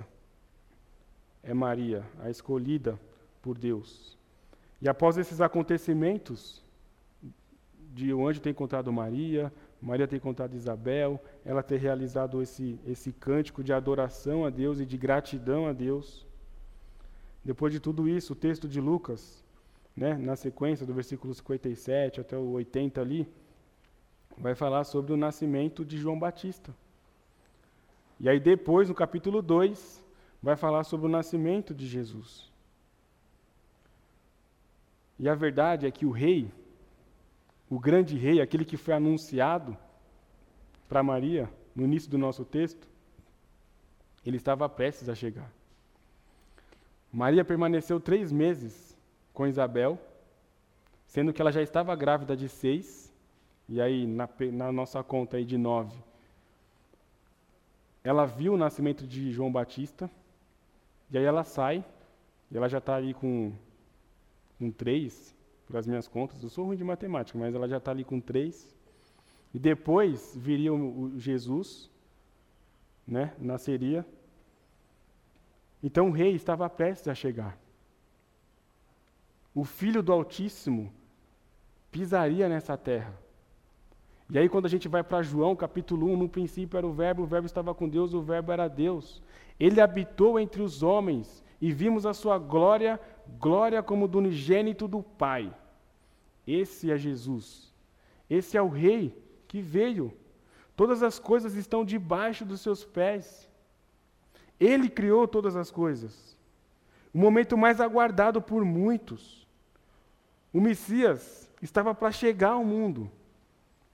S2: é Maria, a escolhida por Deus. E após esses acontecimentos, de o anjo ter encontrado Maria, Maria ter encontrado Isabel, ela ter realizado esse, esse cântico de adoração a Deus e de gratidão a Deus. Depois de tudo isso, o texto de Lucas, né, na sequência do versículo 57 até o 80 ali, vai falar sobre o nascimento de João Batista. E aí depois, no capítulo 2, vai falar sobre o nascimento de Jesus. E a verdade é que o rei, o grande rei, aquele que foi anunciado para Maria no início do nosso texto, ele estava prestes a chegar. Maria permaneceu três meses com Isabel, sendo que ela já estava grávida de seis, e aí na, na nossa conta aí de nove, ela viu o nascimento de João Batista, e aí ela sai, e ela já está ali com, com três, para as minhas contas, eu sou ruim de matemática, mas ela já está ali com três. E depois viria o Jesus, né, nasceria. Então o rei estava prestes a chegar. O filho do Altíssimo pisaria nessa terra. E aí, quando a gente vai para João, capítulo 1, no princípio era o Verbo, o Verbo estava com Deus, o Verbo era Deus. Ele habitou entre os homens e vimos a sua glória, glória como do unigênito do Pai. Esse é Jesus. Esse é o Rei que veio. Todas as coisas estão debaixo dos seus pés. Ele criou todas as coisas. O momento mais aguardado por muitos. O Messias estava para chegar ao mundo.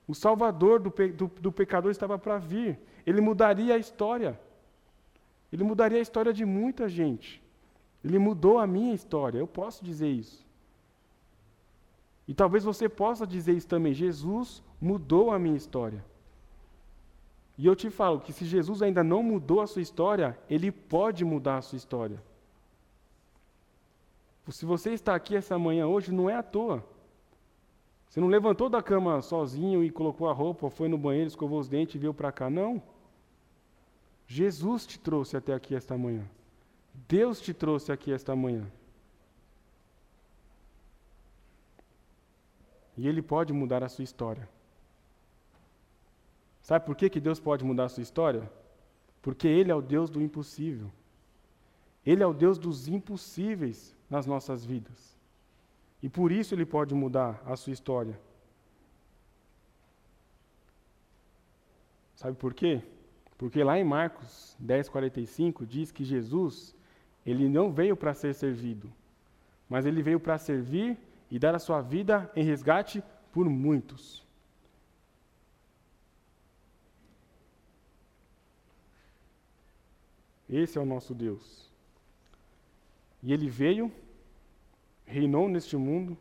S2: O Salvador do, pe do, do pecador estava para vir. Ele mudaria a história. Ele mudaria a história de muita gente. Ele mudou a minha história, eu posso dizer isso. E talvez você possa dizer isso também. Jesus mudou a minha história. E eu te falo que se Jesus ainda não mudou a sua história, ele pode mudar a sua história. Se você está aqui essa manhã hoje, não é à toa. Você não levantou da cama sozinho e colocou a roupa, foi no banheiro, escovou os dentes e veio para cá. Não. Jesus te trouxe até aqui esta manhã. Deus te trouxe aqui esta manhã. E Ele pode mudar a sua história. Sabe por que, que Deus pode mudar a sua história? Porque Ele é o Deus do impossível. Ele é o Deus dos impossíveis nas nossas vidas. E por isso Ele pode mudar a sua história. Sabe por quê? Porque lá em Marcos 10:45 diz que Jesus, ele não veio para ser servido, mas ele veio para servir e dar a sua vida em resgate por muitos. Esse é o nosso Deus. E ele veio, reinou neste mundo,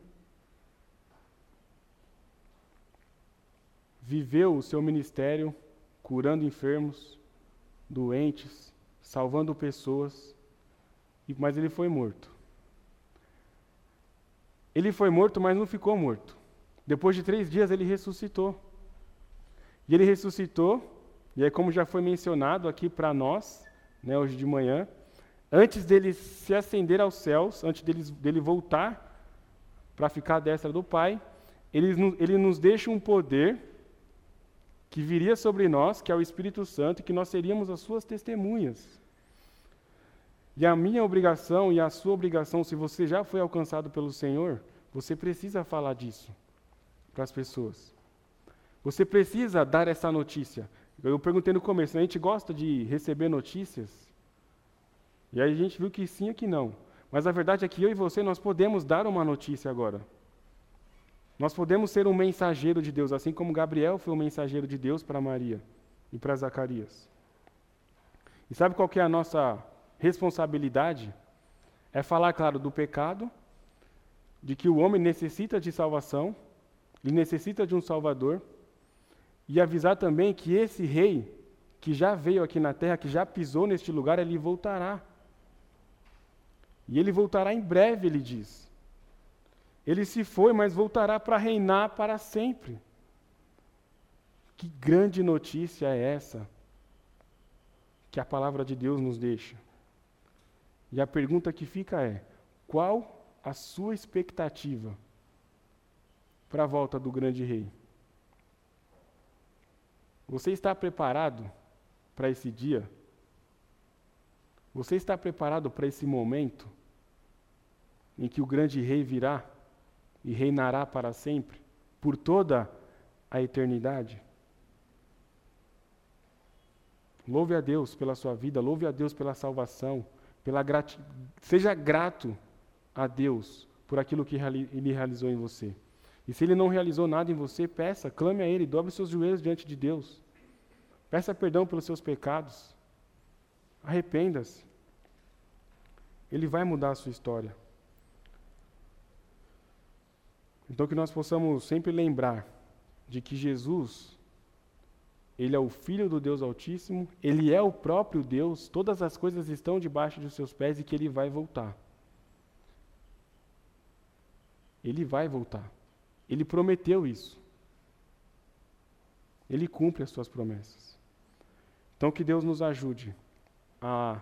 S2: viveu o seu ministério curando enfermos, doentes, salvando pessoas, mas ele foi morto. Ele foi morto, mas não ficou morto. Depois de três dias ele ressuscitou. E ele ressuscitou, e aí, como já foi mencionado aqui para nós, né, hoje de manhã, antes dele se ascender aos céus, antes dele, dele voltar para ficar à destra do Pai, ele, ele nos deixa um poder que viria sobre nós, que é o Espírito Santo, e que nós seríamos as suas testemunhas. E a minha obrigação e a sua obrigação, se você já foi alcançado pelo Senhor, você precisa falar disso para as pessoas. Você precisa dar essa notícia. Eu perguntei no começo, a gente gosta de receber notícias? E aí a gente viu que sim e que não. Mas a verdade é que eu e você, nós podemos dar uma notícia agora. Nós podemos ser um mensageiro de Deus, assim como Gabriel foi um mensageiro de Deus para Maria e para Zacarias. E sabe qual que é a nossa responsabilidade é falar, claro, do pecado, de que o homem necessita de salvação, ele necessita de um Salvador, e avisar também que esse rei, que já veio aqui na terra, que já pisou neste lugar, ele voltará. E ele voltará em breve, ele diz. Ele se foi, mas voltará para reinar para sempre. Que grande notícia é essa que a palavra de Deus nos deixa? E a pergunta que fica é: qual a sua expectativa para a volta do grande rei? Você está preparado para esse dia? Você está preparado para esse momento em que o grande rei virá e reinará para sempre, por toda a eternidade? Louve a Deus pela sua vida, louve a Deus pela salvação, pela grati... seja grato a Deus por aquilo que ele realizou em você. E se ele não realizou nada em você, peça, clame a ele, dobre seus joelhos diante de Deus. Peça perdão pelos seus pecados. Arrependa-se. Ele vai mudar a sua história. Então que nós possamos sempre lembrar de que Jesus ele é o Filho do Deus Altíssimo, ele é o próprio Deus, todas as coisas estão debaixo dos seus pés e que ele vai voltar. Ele vai voltar. Ele prometeu isso. Ele cumpre as suas promessas. Então que Deus nos ajude a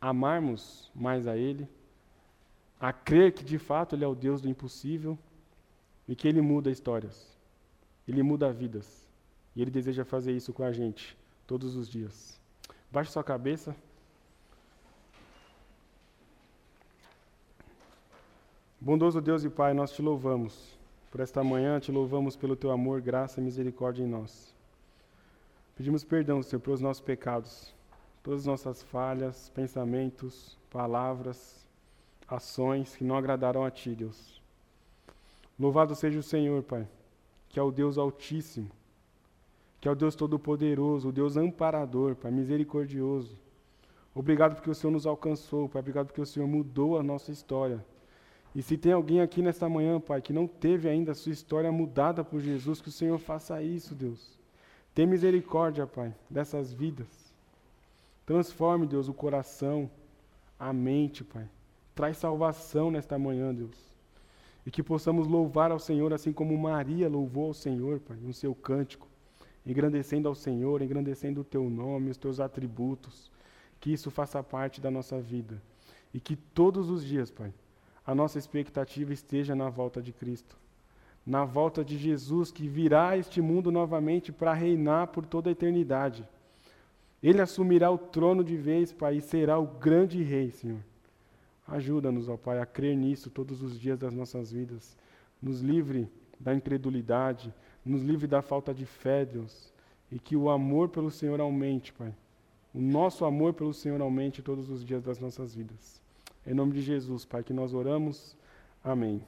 S2: amarmos mais a Ele, a crer que de fato Ele é o Deus do impossível e que Ele muda histórias, Ele muda vidas. E Ele deseja fazer isso com a gente todos os dias. Baixe sua cabeça. Bondoso Deus e Pai, nós te louvamos por esta manhã, te louvamos pelo teu amor, graça e misericórdia em nós. Pedimos perdão, Senhor, pelos nossos pecados, todas as nossas falhas, pensamentos, palavras, ações que não agradaram a Ti, Deus. Louvado seja o Senhor, Pai, que é o Deus Altíssimo, que é o Deus Todo-Poderoso, o Deus amparador, Pai, misericordioso. Obrigado porque o Senhor nos alcançou, Pai. Obrigado porque o Senhor mudou a nossa história. E se tem alguém aqui nesta manhã, Pai, que não teve ainda a sua história mudada por Jesus, que o Senhor faça isso, Deus. Tem misericórdia, Pai, dessas vidas. Transforme, Deus, o coração, a mente, Pai. Traz salvação nesta manhã, Deus. E que possamos louvar ao Senhor assim como Maria louvou ao Senhor, Pai, no seu cântico engrandecendo ao Senhor, engrandecendo o teu nome, os teus atributos. Que isso faça parte da nossa vida. E que todos os dias, Pai, a nossa expectativa esteja na volta de Cristo. Na volta de Jesus, que virá a este mundo novamente para reinar por toda a eternidade. Ele assumirá o trono de vez, Pai, e será o grande rei, Senhor. Ajuda-nos, ó Pai, a crer nisso todos os dias das nossas vidas. Nos livre da incredulidade, nos livre da falta de fé, Deus, e que o amor pelo Senhor aumente, Pai. O nosso amor pelo Senhor aumente todos os dias das nossas vidas. Em nome de Jesus, Pai, que nós oramos. Amém.